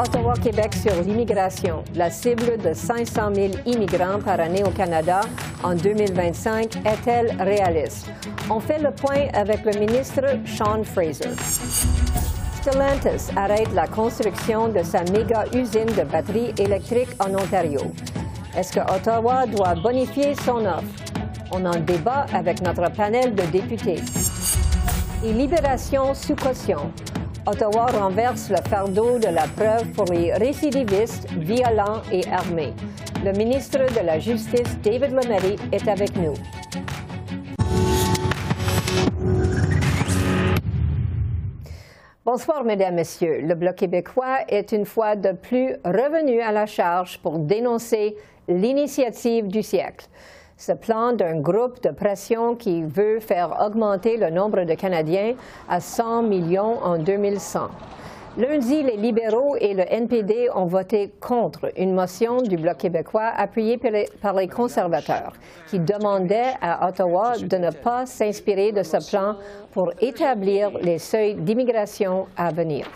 Ottawa-Québec sur l'immigration. La cible de 500 000 immigrants par année au Canada en 2025 est-elle réaliste? On fait le point avec le ministre Sean Fraser. Stellantis arrête la construction de sa méga usine de batteries électriques en Ontario. Est-ce que Ottawa doit bonifier son offre? On en débat avec notre panel de députés. Et libération sous caution. Ottawa renverse le fardeau de la preuve pour les récidivistes violents et armés. Le ministre de la Justice, David Lametti, est avec nous. Bonsoir, Mesdames, Messieurs. Le Bloc québécois est une fois de plus revenu à la charge pour dénoncer l'initiative du siècle ce plan d'un groupe de pression qui veut faire augmenter le nombre de Canadiens à 100 millions en 2100. Lundi, les libéraux et le NPD ont voté contre une motion du Bloc québécois appuyée par les, conservateurs qui demandait à Ottawa de ne pas s'inspirer de ce plan pour établir les seuils d'immigration à venir.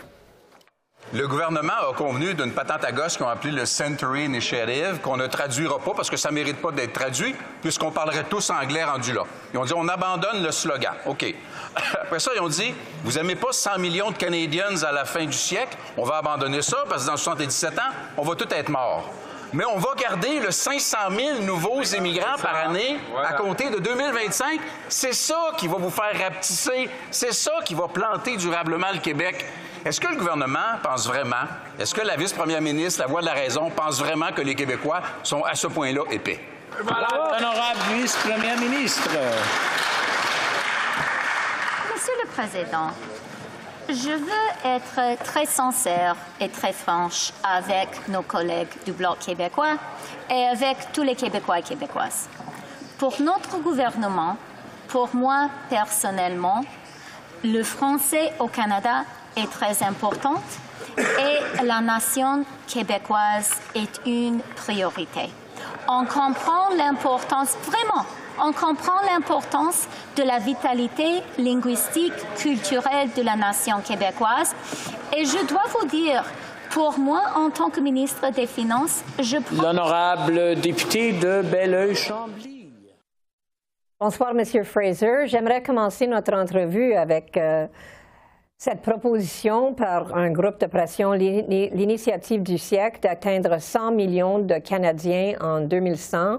Le gouvernement a convenu d'une patente à gosse qu'on a appelée le Century Initiative, qu'on ne traduira pas parce que ça ne mérite pas d'être traduit, puisqu'on parlerait tous anglais rendu là. Ils ont dit on abandonne le slogan. OK. Après ça, ils ont dit vous n'aimez pas 100 millions de Canadiens à la fin du siècle, on va abandonner ça parce que dans 77 ans, on va tout être morts mais on va garder le 500 000 nouveaux immigrants par année à compter de 2025. C'est ça qui va vous faire rapetisser. C'est ça qui va planter durablement le Québec. Est-ce que le gouvernement pense vraiment, est-ce que la vice-première ministre, la voix de la raison, pense vraiment que les Québécois sont à ce point-là épais? Honorable vice-première ministre. Monsieur le Président, je veux être très sincère et très franche avec nos collègues du Bloc québécois et avec tous les Québécois et Québécoises. Pour notre gouvernement, pour moi personnellement, le français au Canada est très important et la nation québécoise est une priorité. On comprend l'importance, vraiment, on comprend l'importance de la vitalité linguistique, culturelle de la nation québécoise. Et je dois vous dire, pour moi, en tant que ministre des Finances, je prends... L'honorable député de Belleuil-Chambly. Bonsoir, Monsieur Fraser. J'aimerais commencer notre entrevue avec euh, cette proposition par un groupe de pression, l'initiative du siècle, d'atteindre 100 millions de Canadiens en 2100.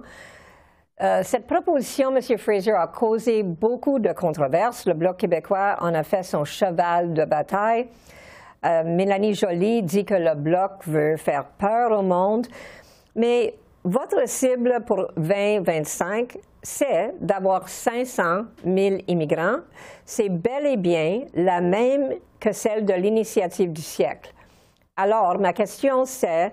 Euh, cette proposition, M. Fraser, a causé beaucoup de controverses. Le Bloc québécois en a fait son cheval de bataille. Euh, Mélanie Joly dit que le Bloc veut faire peur au monde. Mais votre cible pour 2025, c'est d'avoir 500 000 immigrants. C'est bel et bien la même que celle de l'initiative du siècle. Alors, ma question, c'est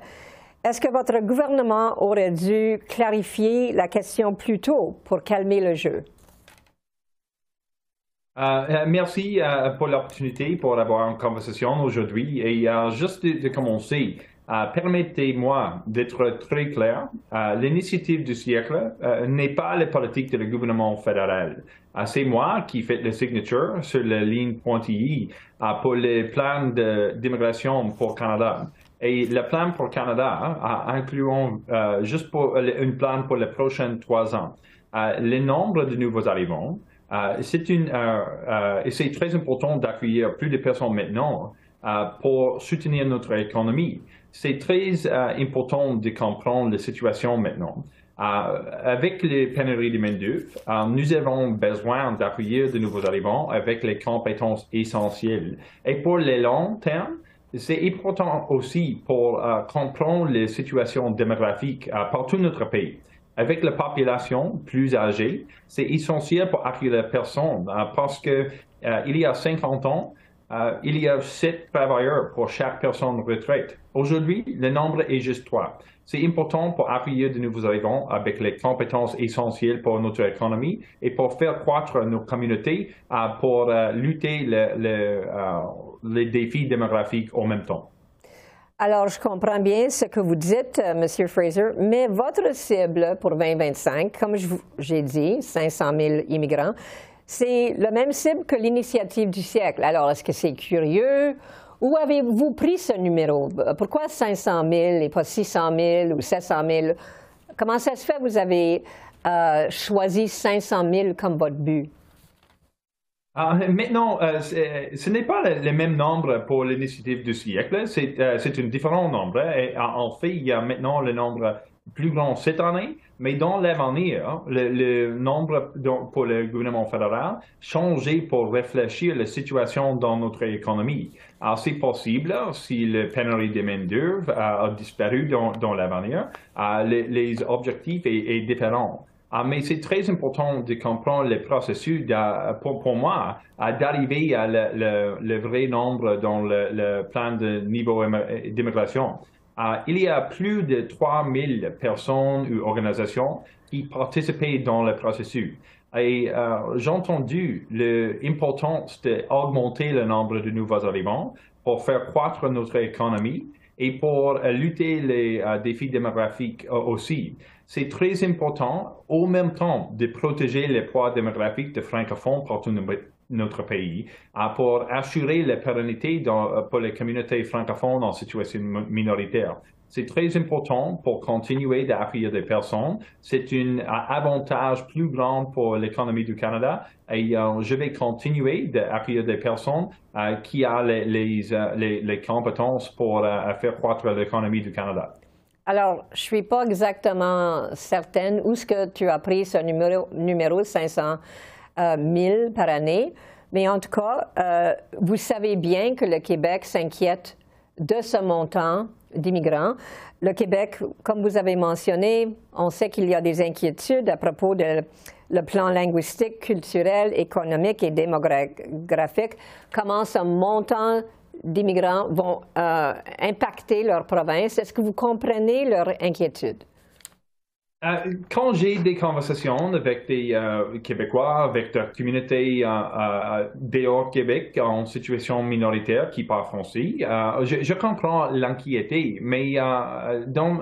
est-ce que votre gouvernement aurait dû clarifier la question plus tôt pour calmer le jeu? Euh, euh, merci euh, pour l'opportunité pour avoir une conversation aujourd'hui. Et juste de, commencer, permettez-moi d'être très clair. L'initiative du siècle n'est pas la politique du gouvernement fédéral. C'est moi qui fais la signature sur la ligne pointillée pour le plan d'immigration pour Canada. Et le plan pour Canada incluant euh, juste pour un plan pour les prochains trois ans. Euh, le nombre de nouveaux arrivants, euh, c'est une, et c'est très important d'accueillir plus de personnes maintenant pour soutenir notre économie. C'est très important de comprendre la situation maintenant. avec les pénuries de main-d'œuvre, nous avons besoin d'accueillir de nouveaux arrivants avec les compétences essentielles. Et pour le long terme, c'est important aussi pour euh, comprendre les situations démographiques euh, partout notre pays. Avec la population plus âgée, c'est essentiel pour accueillir les personnes euh, parce que il y a 50 ans, il y a sept travailleurs pour chaque personne retraite. Aujourd'hui, le nombre est juste trois. C'est important pour accueillir de nouveaux arrivants avec les compétences essentielles pour notre économie et pour faire croître nos communautés pour lutter les défis démographiques en même temps. Alors, je comprends bien ce que vous dites, euh, M. Fraser, mais votre cible pour 2025, comme j'ai dit, 500 000 immigrants, c'est le même cible que l'initiative du siècle. Alors, est-ce que c'est curieux? Où avez-vous pris ce numéro? Pourquoi 500 000 et pas 600 000 ou 700 000? Comment ça se fait? Que vous avez euh, choisi 500 000 comme votre but? Ah, maintenant, euh, ce n'est pas le, même nombre pour l'initiative du siècle, c'est euh, un différent nombre. En fait, il y a maintenant le nombre plus grand cette année, mais dans l'avenir, le, le, nombre pour le gouvernement fédéral changé pour réfléchir la situation dans notre économie. Alors, c'est possible, si le pénurie de main-d'œuvre a, disparu dans, dans l'avenir, euh, les, les, objectifs est différents. Ah, mais c'est très important de comprendre le processus pour, pour, moi d'arriver à le, le, vrai nombre dans le, plan de niveau d'immigration. Ah, il y a plus de 3000 personnes ou organisations qui participaient dans le processus. Et euh, j'ai entendu l'importance d'augmenter le nombre de nouveaux arrivants pour faire croître notre économie et pour lutter les euh, défis démographiques euh, aussi c'est très important, au même temps, de protéger les poids démographiques de francophones partout dans notre pays pour assurer la pérennité pour les communautés francophones en situation minoritaire. C'est très important pour continuer d'accueillir des personnes. C'est un avantage plus grand pour l'économie du Canada et euh, je vais continuer d'accueillir des personnes euh, qui ont euh, les, compétences pour faire croître l'économie du Canada. Alors, je suis pas exactement certaine où est-ce que tu as pris ce numéro, numéro 500 000 euh, par année, mais en tout cas, euh, vous savez bien que le Québec s'inquiète de ce montant d'immigrants. Le Québec, comme vous avez mentionné, on sait qu'il y a des inquiétudes à propos de le plan linguistique, culturel, économique et démographique. Comment ce montant d'immigrants vont euh, impacter leur province. Est-ce que vous comprenez leur inquiétude? Euh, quand j'ai des conversations avec des euh, Québécois, avec des communautés dehors Québec en situation minoritaire qui parlent français, je, comprends l'inquiétude, mais dans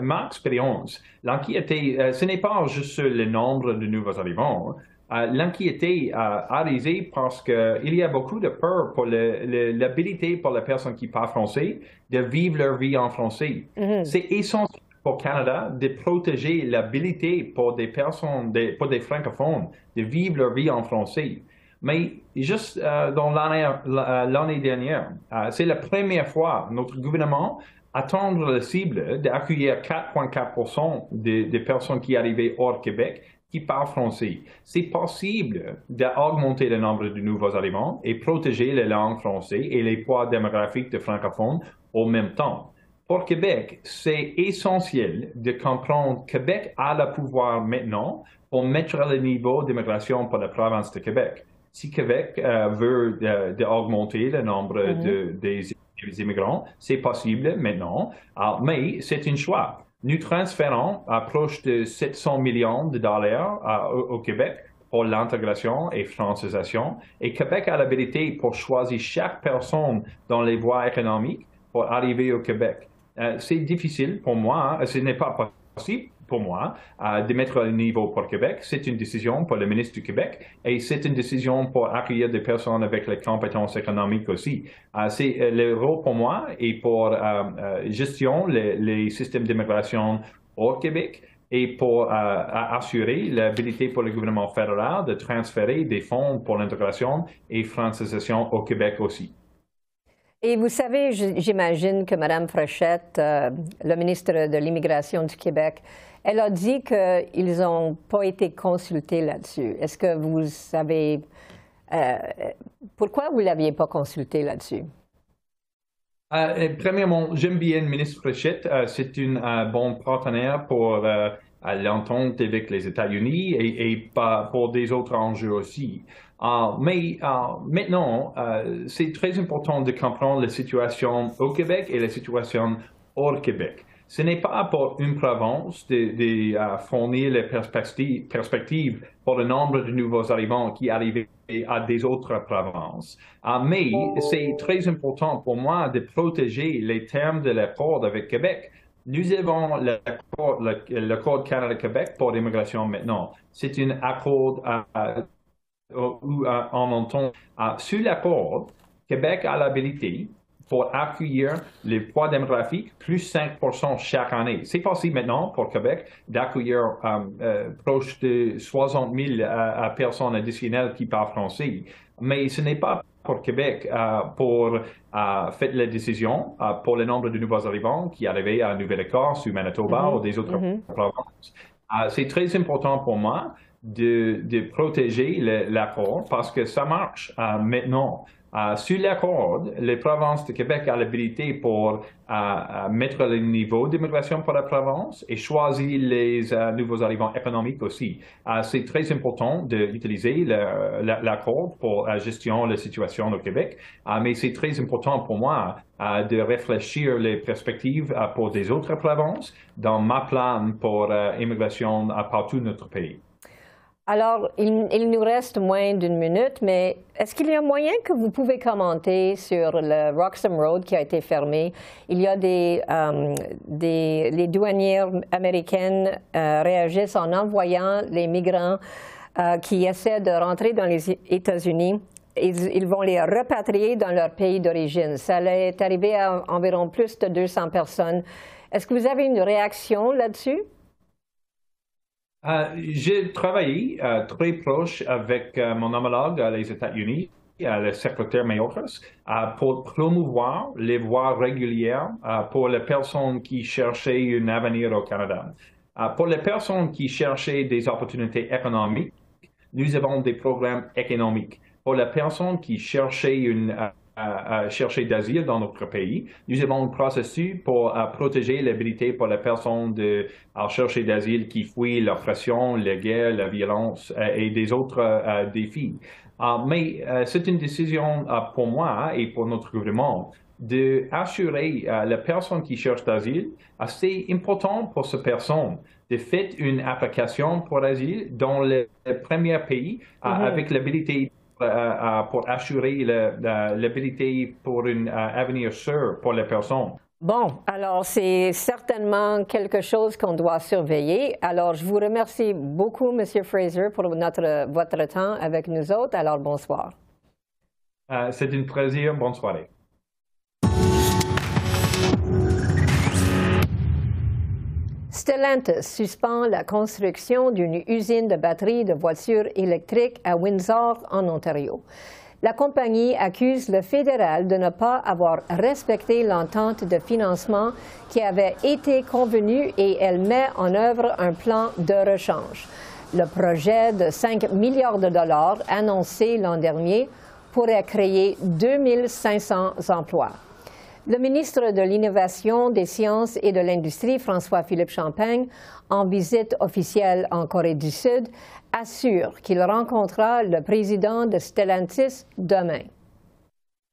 ma expérience, l'inquiétude, ce n'est pas juste le nombre de nouveaux arrivants, l'inquiétude arrive parce qu'il y a beaucoup de peur pour l'habilité pour les personnes qui parlent français de vivre leur vie en français. Mm-hmm. C'est essentiel pour le Canada de protéger l'habilité pour des personnes, pour des francophones, de vivre leur vie en français. Mais juste euh, dans l'année dernière, euh, c'est la première fois notre gouvernement attendre la cible d'accueillir 4,4 des, des personnes qui arrivaient hors Québec qui parlent français. C'est possible d'augmenter le nombre de nouveaux arrivants et protéger les langues françaises et les poids démographiques de francophones au même temps. Pour Québec, c'est essentiel de comprendre que Québec a le pouvoir maintenant pour mettre le niveau d'immigration pour la province de Québec. Si Québec euh, veut euh, augmenter le nombre mm-hmm. des, immigrants, c'est possible maintenant, ah, mais c'est un choix. Nous transférons approche de 700 millions de dollars au, Québec pour l'intégration et francisation. Et Québec a l'habilité pour choisir chaque personne dans les voies économiques pour arriver au Québec. Euh, c'est difficile pour moi, ce n'est pas possible pour moi euh, de mettre le niveau pour Québec. C'est une décision pour le ministre du Québec et c'est une décision pour accueillir des personnes avec les compétences économiques aussi. Euh, c'est euh, le rôle pour moi et pour gestion les, systèmes d'immigration au Québec et pour assurer l'habilité pour le gouvernement fédéral de transférer des fonds pour l'intégration et francisation au Québec aussi. Et vous savez, j'imagine que Mme Fréchette, le ministre de l'Immigration du Québec, elle a dit qu'ils n'ont pas été consultés là-dessus. Est-ce que vous savez euh, pourquoi vous ne l'aviez pas consulté là-dessus? Euh, premièrement, j'aime bien le ministre Fréchette. Euh, c'est un bon partenaire pour l'entente avec les États-Unis et, et pour des autres enjeux aussi. mais maintenant, c'est très important de comprendre la situation au Québec et la situation hors Québec ce n'est pas pour une province de, fournir les perspectives, pour le nombre de nouveaux arrivants qui arrivent à des autres provinces. Mais c'est très important pour moi de protéger les termes de l'accord avec Québec. Nous avons l'accord Canada-Québec pour l'immigration maintenant. C'est un accord où on entend sur l'accord, Québec a l'habilité pour accueillir les poids démographiques, plus 5 chaque année. C'est possible maintenant pour Québec d'accueillir euh, euh, proche de 60 000 euh, personnes additionnelles qui parlent français. Mais ce n'est pas pour Québec pour faire la décision pour le nombre de nouveaux arrivants qui arrivaient à Nouvelle-Écosse ou Manitoba mm-hmm. ou des autres mm-hmm. provinces. C'est très important pour moi de, de protéger l'accord parce que ça marche maintenant. Euh, sur l'accord, les provinces de Québec ont l'habilité pour euh, mettre le niveau d'immigration pour la province et choisir les euh, nouveaux arrivants économiques aussi. c'est très important d'utiliser l'accord pour la gestion de la situation au Québec, mais c'est très important pour moi de réfléchir les perspectives pour des autres provinces dans ma plan pour l'immigration partout notre pays. Alors, il, nous reste moins d'une minute, mais est-ce qu'il y a moyen que vous pouvez commenter sur le Roxham Road qui a été fermé? Il y a des, euh, les douanières américaines euh, réagissent en envoyant les migrants euh, qui essaient de rentrer dans les États-Unis. Ils, ils, vont les repatrier dans leur pays d'origine. Ça est arrivé à environ plus de 200 personnes. Est-ce que vous avez une réaction là-dessus? Euh, j'ai travaillé euh, très proche avec euh, mon homologue les États-Unis, le secrétaire Mayorkas, pour promouvoir les voies régulières pour les personnes qui cherchaient un avenir au Canada. pour les personnes qui cherchaient des opportunités économiques, nous avons des programmes économiques. Pour les personnes qui cherchaient une à, chercher d'asile dans notre pays. Nous avons un processus pour protéger l'habilité pour les personnes de, à chercher d'asile qui fuient l'oppression, la guerre, la violence euh, et des autres euh, défis. Euh, mais c'est une décision pour moi et pour notre gouvernement d'assurer à la personne qui cherche d'asile, assez important pour cette personne de faire une application pour l'asile dans le, premier pays mm-hmm. avec l'habilité euh, euh, pour assurer l'habilité pour un euh, avenir sûr pour les personnes. Bon, alors c'est certainement quelque chose qu'on doit surveiller. Alors je vous remercie beaucoup, M. Fraser, pour notre, votre temps avec nous autres. Alors bonsoir. C'est un plaisir. Bonne soirée. Stellantis suspend la construction d'une usine de batteries de voitures électriques à Windsor, en Ontario. La compagnie accuse le fédéral de ne pas avoir respecté l'entente de financement qui avait été convenue et elle met en œuvre un plan de rechange. Le projet de 5 milliards de dollars annoncé l'an dernier pourrait créer 2500 emplois. Le ministre de l'Innovation, des Sciences et de l'Industrie, François-Philippe Champagne, en visite officielle en Corée du Sud, assure qu'il rencontrera le président de Stellantis demain.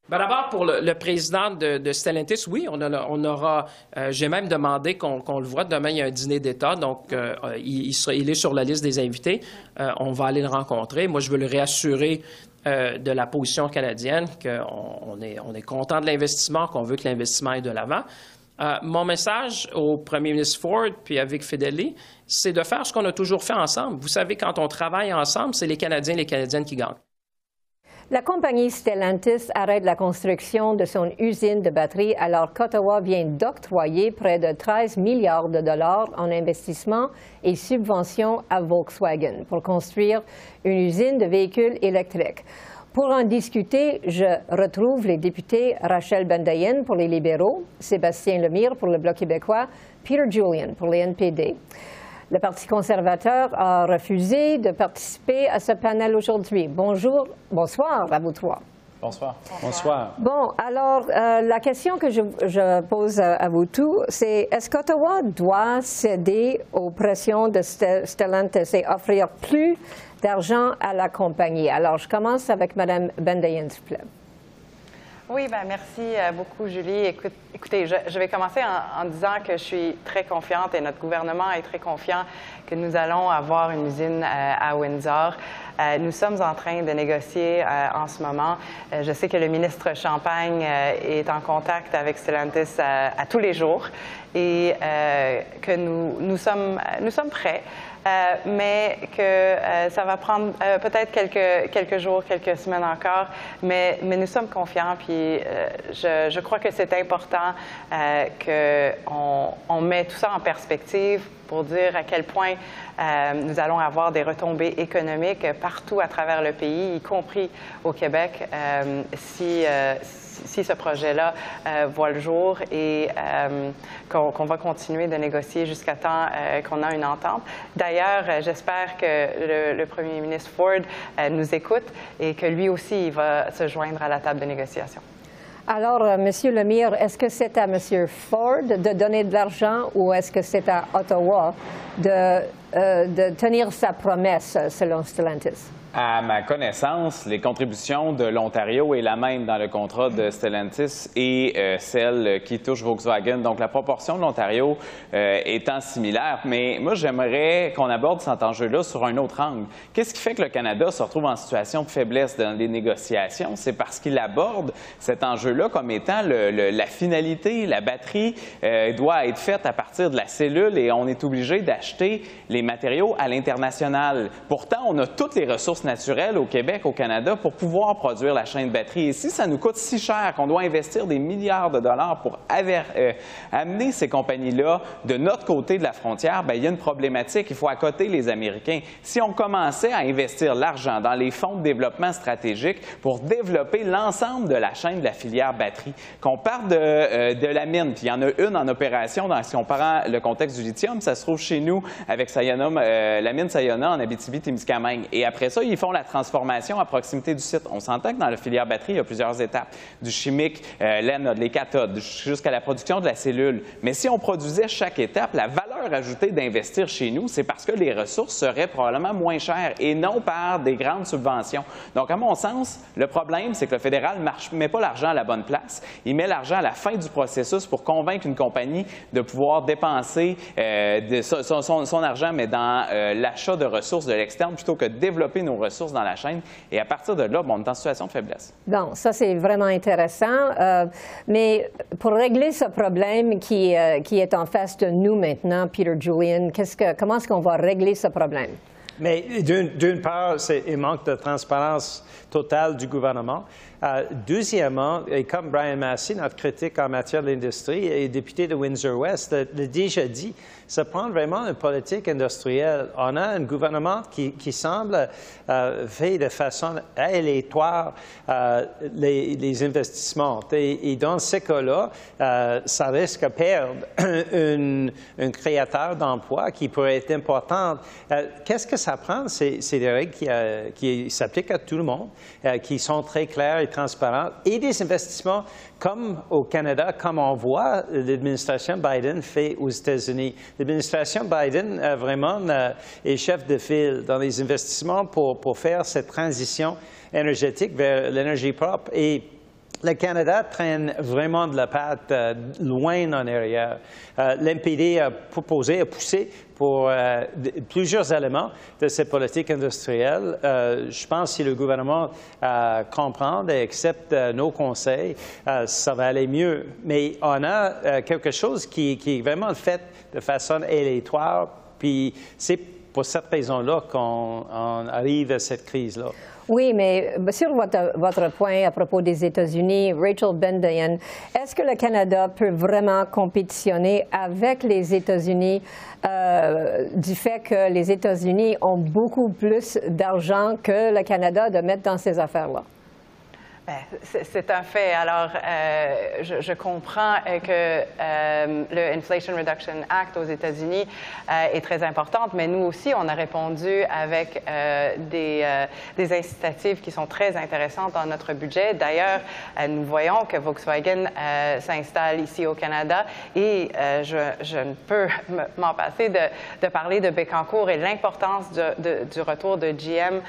Ben, d'abord, pour le, président de, Stellantis, oui, on, aura. Euh, j'ai même demandé qu'on le voit. Demain, il y a un dîner d'État, donc euh, il, il, est sur la liste des invités. Euh, on va aller le rencontrer. Moi, je veux le réassurer euh, de la position canadienne, qu'on est, on est content de l'investissement, qu'on veut que l'investissement aille de l'avant. Euh, mon message au premier ministre Ford puis avec Fideli, c'est de faire ce qu'on a toujours fait ensemble. Vous savez, quand on travaille ensemble, c'est les Canadiens et les Canadiennes qui gagnent. La compagnie Stellantis arrête la construction de son usine de batterie alors qu'Ottawa vient d'octroyer près de 13 milliards de dollars en investissement et subventions à Volkswagen pour construire une usine de véhicules électriques. Pour en discuter, je retrouve les députés Rachel Bendayen pour les libéraux, Sébastien Lemire pour le Bloc québécois, Peter Julian pour les NPD. Le Parti conservateur a refusé de participer à ce panel aujourd'hui. Bonjour, bonsoir à vous trois. Bonsoir. Bonsoir. Bon, alors, euh, la question que je, pose à, vous tous, c'est est-ce qu'Ottawa doit céder aux pressions de Stellantis et offrir plus d'argent à la compagnie? Alors, je commence avec Mme Bendayen, s'il vous plaît. Oui, ben merci euh, beaucoup, Julie. écoutez, je, vais commencer en, disant que je suis très confiante et notre gouvernement est très confiant que nous allons avoir une usine euh, à Windsor. Euh, nous sommes en train de négocier en ce moment. je sais que le ministre Champagne est en contact avec Stellantis à tous les jours et que nous, nous, sommes, nous sommes prêts. Euh, mais que euh, ça va prendre euh, peut-être quelques, quelques jours, quelques semaines encore, mais, mais nous sommes confiants, puis je, je, crois que c'est important qu'on on met tout ça en perspective pour dire à quel point nous allons avoir des retombées économiques partout à travers le pays, y compris au Québec, si, ce projet-là euh, voit le jour et euh, qu'on va continuer de négocier jusqu'à temps euh, qu'on a une entente. D'ailleurs, j'espère que le, premier ministre Ford nous écoute et que lui aussi il va se joindre à la table de négociation. Alors, Monsieur Lemire, est-ce que c'est à Monsieur Ford de donner de l'argent ou est-ce que c'est à Ottawa de, de tenir sa promesse selon Stellantis? À ma connaissance, les contributions de l'Ontario est la même dans le contrat de Stellantis et euh, celle qui touche Volkswagen. Donc, la proportion de l'Ontario euh, étant similaire. Mais moi, j'aimerais qu'on aborde cet enjeu-là sur un autre angle. Qu'est-ce qui fait que le Canada se retrouve en situation de faiblesse dans les négociations? C'est parce qu'il aborde cet enjeu-là comme étant la finalité. La batterie euh, doit être faite à partir de la cellule et on est obligé d'acheter les matériaux à l'international. Pourtant, on a toutes les ressources naturelles au Québec, au Canada, pour pouvoir produire la chaîne de batterie. Et si ça nous coûte si cher qu'on doit investir des milliards de dollars pour euh, amener ces compagnies-là de notre côté de la frontière, bien, il y a une problématique. Il faut accoter les Américains. Si on commençait à investir l'argent dans les fonds de développement stratégique pour développer l'ensemble de la chaîne de la filière batterie, qu'on parte de, euh, de, la mine, puis il y en a une en opération dans, si on prend le contexte du lithium, ça se trouve chez nous avec Sayona, euh, la mine Sayona en Abitibi-Témiscamingue. Et après ça, ils font la transformation à proximité du site. On s'entend que dans la filière batterie, il y a plusieurs étapes, du chimique, euh, l'anode, les cathodes, jusqu'à la production de la cellule. Mais si on produisait chaque étape, la valeur ajoutée d'investir chez nous, c'est parce que les ressources seraient probablement moins chères et non par des grandes subventions. Donc, à mon sens, le problème, c'est que le fédéral ne met pas l'argent à la bonne place. Il met l'argent à la fin du processus pour convaincre une compagnie de pouvoir dépenser euh, son, argent, mais dans euh, l'achat de ressources de l'externe plutôt que développer nos ressources dans la chaîne. Et à partir de là, on est en situation de faiblesse. Bon, ça, c'est vraiment intéressant. Euh, mais pour régler ce problème qui, euh, qui est en face de nous maintenant, Peter Julian, comment est-ce qu'on va régler ce problème? Mais d'une part, un manque de transparence totale du gouvernement. Euh, deuxièmement, et comme Brian Massey, notre critique en matière de l'industrie et député de Windsor-West, l'a déjà dit, ça prend vraiment une politique industrielle. On a un gouvernement qui, semble euh, faire de façon aléatoire euh, les, investissements. Et, dans ce cas-là, ça risque de perdre un, créateur d'emplois qui pourrait être important. Qu'est-ce que ça C'est des règles qui, euh, qui s'appliquent à tout le monde, qui sont très claires et transparentes, et des investissements comme au Canada, comme on voit l'administration Biden fait aux États-Unis. L'administration Biden euh, vraiment euh, est chef de file dans les investissements pour, pour faire cette transition énergétique vers l'énergie propre. Et le Canada traîne vraiment de la patte euh, loin en arrière. Euh, L'NPD a proposé, a poussé pour euh, plusieurs éléments de cette politique industrielle. je pense que si le gouvernement comprend et accepte nos conseils, ça va aller mieux. Mais on a quelque chose qui, qui, est vraiment fait de façon aléatoire, puis c'est pour cette raison-là qu'on arrive à cette crise-là. Oui, mais sur votre, point à propos des États-Unis, Rachel Bendayan, est-ce que le Canada peut vraiment compétitionner avec les États-Unis euh, du fait que les États-Unis ont beaucoup plus d'argent que le Canada de mettre dans ces affaires-là? C'est un fait. Alors, euh, je, comprends euh, que euh, le Inflation Reduction Act aux États-Unis est très importante, mais nous aussi, on a répondu avec des, des, incitatives qui sont très intéressantes dans notre budget. D'ailleurs, nous voyons que Volkswagen s'installe ici au Canada et je, ne peux m'en passer de, parler de Bécancourt et l'importance du retour de GM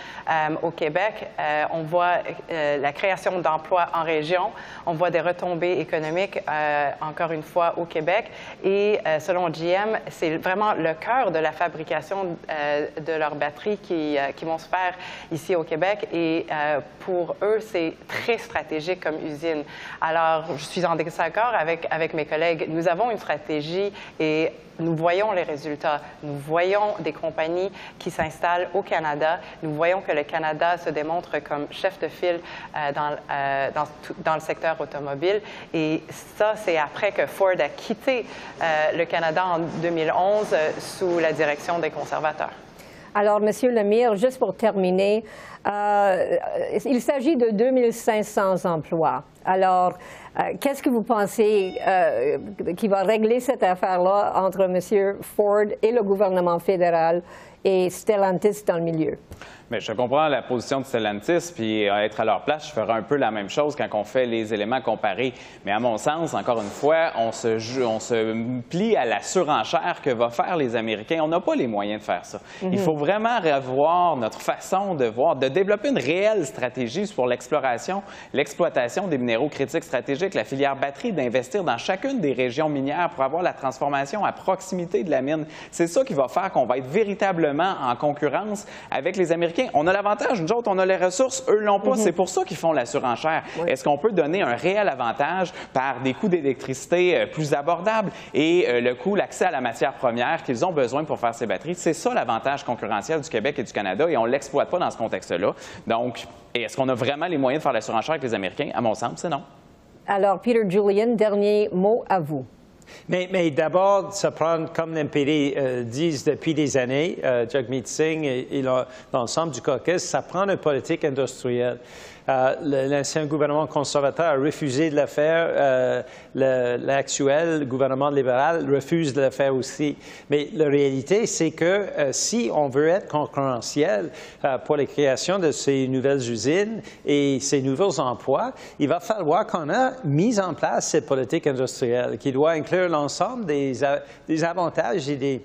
au Québec. on voit la création d'emplois en région. On voit des retombées économiques, euh, encore une fois, au Québec. Et euh, selon GM, c'est vraiment le cœur de la fabrication euh, de leurs batteries qui, qui, vont se faire ici au Québec. Et pour eux, c'est très stratégique comme usine. Alors, je suis en désaccord avec, avec mes collègues. Nous avons une stratégie et nous voyons les résultats. Nous voyons des compagnies qui s'installent au Canada. Nous voyons que le Canada se démontre comme chef de file euh, dans, euh, dans, le secteur automobile. Et ça, c'est après que Ford a quitté euh, le Canada en 2011 sous la direction des conservateurs. Alors, Monsieur Lemire, juste pour terminer, il s'agit de 2500 emplois. Alors, euh, qu'est-ce que vous pensez euh, qui va régler cette affaire-là entre M. Ford et le gouvernement fédéral et Stellantis dans le milieu? Mais je comprends la position de Stellantis, puis à être à leur place, je ferai un peu la même chose quand on fait les éléments comparés. Mais à mon sens, encore une fois, on se, on se plie à la surenchère que vont faire les Américains. On n'a pas les moyens de faire ça. Il mhm. faut vraiment revoir notre façon de voir, de développer une réelle stratégie pour l'exploration, l'exploitation des minéraux critiques stratégiques, la filière batterie, d'investir dans chacune des régions minières pour avoir la transformation à proximité de la mine. C'est ça qui va faire qu'on va être véritablement en concurrence avec les Américains on a l'avantage, nous autres, on a les ressources, eux l'ont pas. Mhm. C'est pour ça qu'ils font la surenchère. Est-ce qu'on peut donner un réel avantage par des coûts d'électricité euh, plus abordables et euh, le coût, l'accès à la matière première qu'ils ont besoin pour faire ces batteries? C'est ça l'avantage concurrentiel du Québec et du Canada et on ne l'exploite pas dans ce contexte-là. Donc, est-ce qu'on a vraiment les moyens de faire la surenchère avec les Américains? À mon sens, c'est non. Alors, Peter Julian, dernier mot à vous. Mais, d'abord, ça prend, comme l'MPD euh, disent depuis des années, euh, Jagmeet Singh et, l'ensemble du caucus, ça prend une politique industrielle. Euh, l'ancien gouvernement conservateur a refusé de le faire. Euh, l'actuel gouvernement libéral refuse de le faire aussi. Mais la réalité, c'est que euh, si on veut être concurrentiel pour la création de ces nouvelles usines et ces nouveaux emplois, il va falloir qu'on ait mis en place cette politique industrielle qui doit inclure l'ensemble des, avantages et des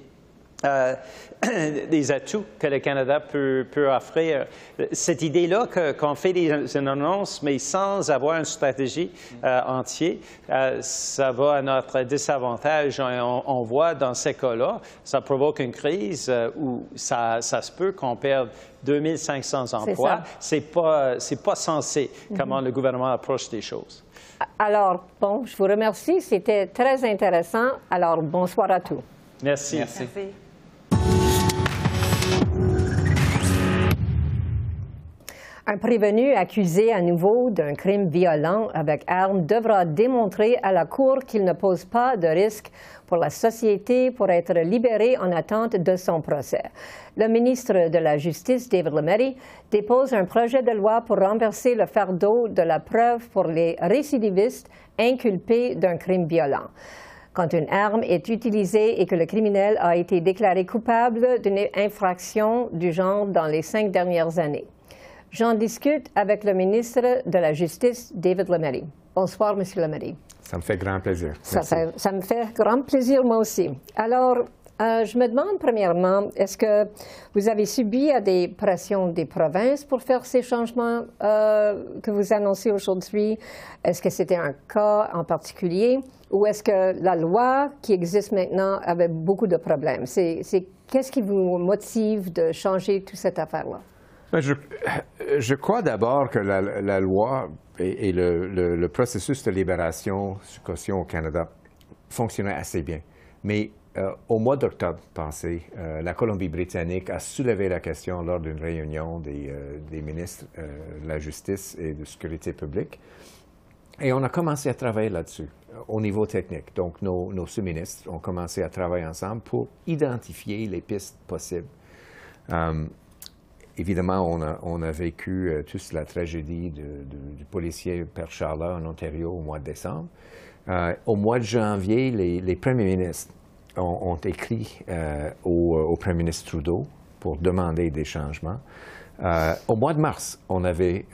des atouts que le Canada peut, offrir. Cette idée-là qu'on fait des annonces, mais sans avoir une stratégie euh, entière, euh, ça va à notre désavantage. On, voit dans ces cas-là, ça provoque une crise où ça, se peut qu'on perde 2500 emplois. C'est pas, c'est pas censé mm-hmm. comment le gouvernement approche des choses. Alors, bon, je vous remercie. C'était très intéressant. Alors, bonsoir à tous. Merci. Merci. Un prévenu accusé à nouveau d'un crime violent avec arme devra démontrer à la Cour qu'il ne pose pas de risque pour la société pour être libéré en attente de son procès. Le ministre de la Justice, David Lametti, dépose un projet de loi pour renverser le fardeau de la preuve pour les récidivistes inculpés d'un crime violent quand une arme est utilisée et que le criminel a été déclaré coupable d'une infraction du genre dans les cinq dernières années. J'en discute avec le ministre de la Justice, David Lametti. Bonsoir, Monsieur Lametti. Ça me fait grand plaisir. Ça, ça, me fait grand plaisir, moi aussi. Alors, euh, je me demande premièrement, est-ce que vous avez subi des pressions des provinces pour faire ces changements euh, que vous annoncez aujourd'hui? Est-ce que c'était un cas en particulier? Ou est-ce que la loi qui existe maintenant avait beaucoup de problèmes? C'est, qu'est-ce qui vous motive de changer toute cette affaire-là? Ben, je, crois d'abord que la, loi et, le, processus de libération sur caution au Canada fonctionnait assez bien. Mais euh, au mois d'octobre passé, euh, la Colombie-Britannique a soulevé la question lors d'une réunion des, euh, ministres de la Justice et de Sécurité publique. Et on a commencé à travailler là-dessus au niveau technique. Donc, nos sous-ministres ont commencé à travailler ensemble pour identifier les pistes possibles. Évidemment, on a, vécu euh, tous la tragédie du policier Père Charlotte en Ontario au mois de décembre. au mois de janvier, les, premiers ministres ont, écrit au, au, premier ministre Trudeau pour demander des changements. au mois de mars, on avait,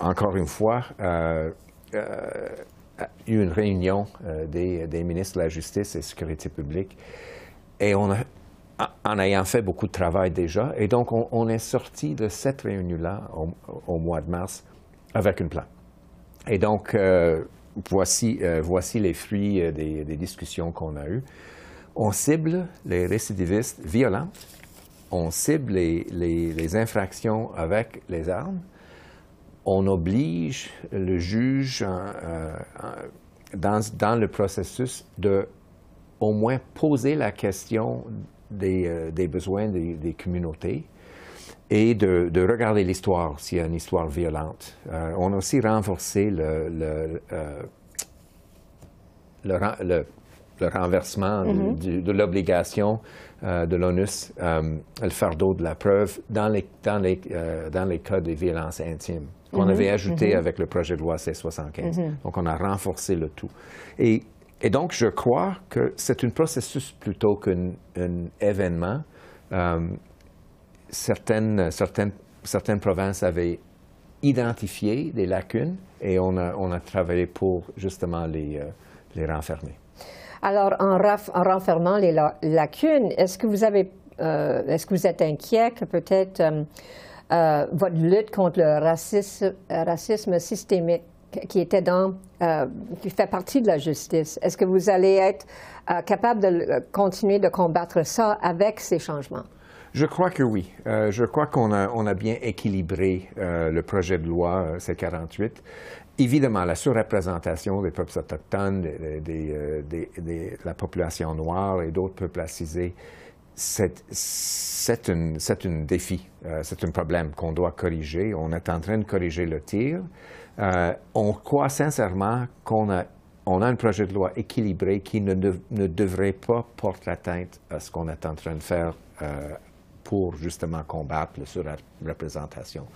encore une fois eu une réunion des, des, ministres de la Justice et de la Sécurité publique et on a en ayant fait beaucoup de travail déjà. Et donc, on, est sorti de cette réunion-là au, mois de mars avec un plan. Et donc, euh, voici, euh, voici les fruits euh, des, discussions qu'on a eues. On cible les récidivistes violents, on cible les, infractions avec les armes, on oblige le juge dans, dans le processus de au moins poser la question euh, des, besoins des, communautés et de, regarder l'histoire s'il y a une histoire violente. Euh, on a aussi renforcé le, le, euh, renversement mm-hmm. de l'obligation de l'ONUS, le fardeau de la preuve dans les, dans les, dans les cas de violences intimes qu'on mm-hmm. avait ajouté mm-hmm. avec le projet de loi C-75. Donc, on a renforcé le tout. Et et donc, je crois que c'est un processus plutôt qu'un événement. Euh, certaines, certaines, certaines provinces avaient identifié des lacunes et on a, on a travaillé pour justement les, euh, les renfermer. Alors, en, en renfermant les lacunes, est-ce que vous euh, est-ce que vous êtes inquiet que peut-être votre lutte contre le racisme, racisme systémique euh, qui fait partie de la justice. Est-ce que vous allez être euh, capable de euh, continuer de combattre ça avec ces changements? Je crois que oui. je crois qu'on a, bien équilibré le projet de loi C-48. Évidemment, la surreprésentation des peuples autochtones, de la population noire et d'autres peuples assisés, c'est un défi, c'est un problème qu'on doit corriger. On est en train de corriger le tir. Euh, on croit sincèrement qu'on a, on a un projet de loi équilibré qui ne, ne devrait pas porter atteinte à ce qu'on est en train de faire euh, pour justement combattre la surreprésentation.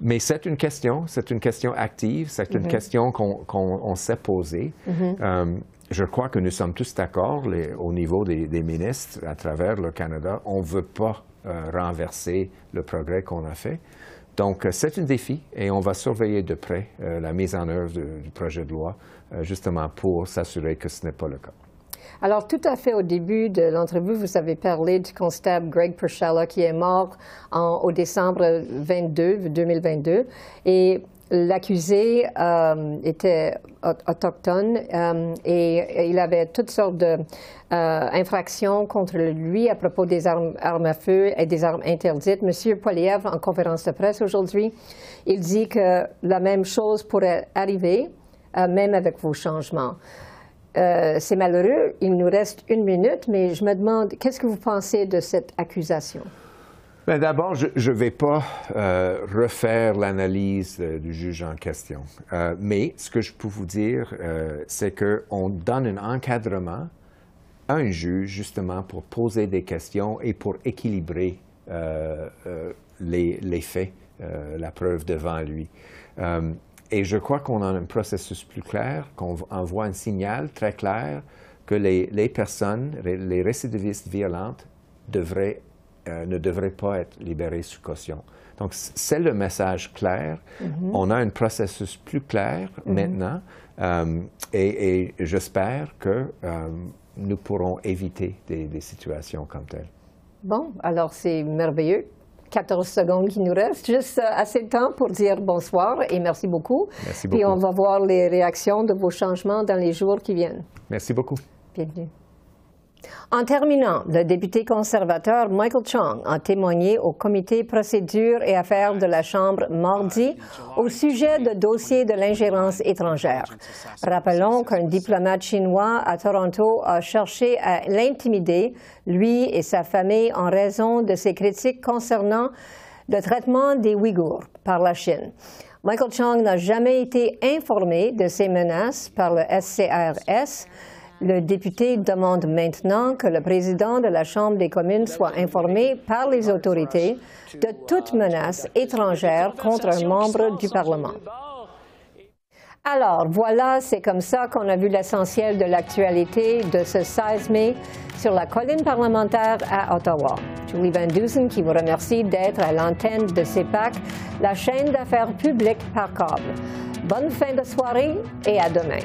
Mais c'est une question, c'est une question active, c'est une question qu'on s'est posée. Mm-hmm. Euh, je crois que nous sommes tous d'accord au niveau des, des, ministres à travers le Canada. On ne veut pas renverser le progrès qu'on a fait. Donc, euh, c'est un défi et on va surveiller de près euh, la mise en œuvre du projet de loi, euh, justement pour s'assurer que ce n'est pas le cas. Alors, tout à fait au début de l'entrevue, vous avez parlé du constable Greg Pershella qui est mort au décembre 22, 2022. Et L'accusé euh, était autochtone euh, et, il avait toutes sortes d'infractions euh, contre lui à propos des armes, à feu et des armes interdites. Monsieur Poiliev, en conférence de presse aujourd'hui, il dit que la même chose pourrait arriver, même avec vos changements. C'est malheureux, il nous reste une minute, mais je me demande, qu'est-ce que vous pensez de cette accusation? Ben, d'abord, je ne vais pas euh, refaire l'analyse euh, du juge en question. Euh, mais ce que je peux vous dire, c'est qu'on donne un encadrement à un juge justement pour poser des questions et pour équilibrer les, faits, la preuve devant lui. et je crois qu'on a un processus plus clair, qu'on envoie un signal très clair que les, les personnes, les récidivistes violentes devraient euh, ne devrait pas être libéré sous caution. Donc, c'est le message clair. Mm-hmm. On a un processus plus clair mm-hmm. maintenant euh, et, j'espère que euh, nous pourrons éviter des, situations comme telles. Bon, alors c'est merveilleux. 14 secondes qui nous restent, juste assez de temps pour dire bonsoir et merci beaucoup. Merci beaucoup. Et on va voir les réactions de vos changements dans les jours qui viennent. Merci beaucoup. Bienvenue. En terminant, le député conservateur Michael Chong a témoigné au comité procédure et affaires de la Chambre mardi au sujet de dossiers de l'ingérence étrangère. Rappelons qu'un diplomate chinois à Toronto a cherché à l'intimider, lui et sa famille, en raison de ses critiques concernant le traitement des Ouïghours par la Chine. Michael Chong n'a jamais été informé de ces menaces par le SCRS Le député demande maintenant que le président de la Chambre des communes soit informé par les autorités de toute menace étrangère contre un membre du Parlement. Alors, voilà, c'est comme ça qu'on a vu l'essentiel de l'actualité de ce 16 mai sur la colline parlementaire à Ottawa. Julie Van Dusen qui vous remercie d'être à l'antenne de CEPAC, la chaîne d'affaires publiques par câble. Bonne fin de soirée et à demain.